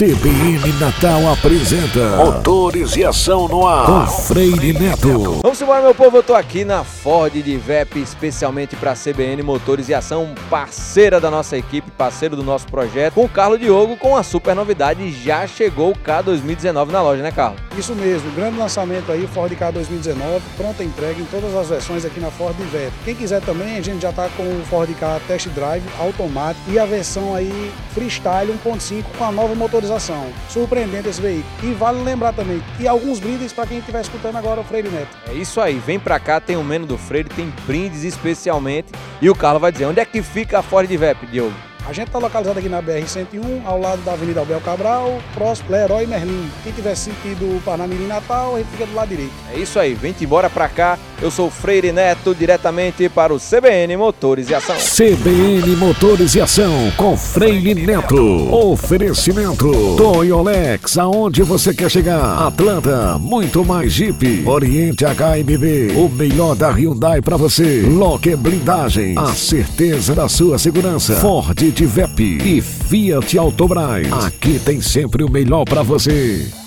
CBN Natal apresenta Motores e Ação no Ar com Freire Neto. Vamos embora, meu povo. Eu tô aqui na Ford de VEP, especialmente para CBN Motores e Ação, parceira da nossa equipe, parceiro do nosso projeto, com o Carlos Diogo, com a super novidade. Já chegou o K 2019 na loja, né, Carlos? Isso mesmo, grande lançamento aí, Ford K 2019, pronta entrega em todas as versões aqui na Ford de VEP. Quem quiser também, a gente já tá com o Ford K Test Drive automático e a versão aí Freestyle 1.5 com a nova motorização. Surpreendente esse veículo. E vale lembrar também que alguns brindes para quem estiver escutando agora o Freire Neto. É isso aí, vem pra cá, tem o Meno do Freire, tem brindes especialmente. E o Carlos vai dizer, onde é que fica a Ford de VEP, Diogo? A gente está localizado aqui na BR-101, ao lado da Avenida Albel Cabral, próximo Leroy Merlin. Quem tiver sentido Parnamirim Natal, a gente fica do lado direito. É isso aí, vem embora pra cá. Eu sou Freire Neto, diretamente para o CBN Motores e Ação. CBN Motores e Ação com Freire Neto. Oferecimento Toyolex, aonde você quer chegar? Atlanta, muito mais Jeep. Oriente HMB, o melhor da Hyundai para você. Locker Blindagem, a certeza da sua segurança. Ford de VEP e Fiat Autobras. Aqui tem sempre o melhor para você.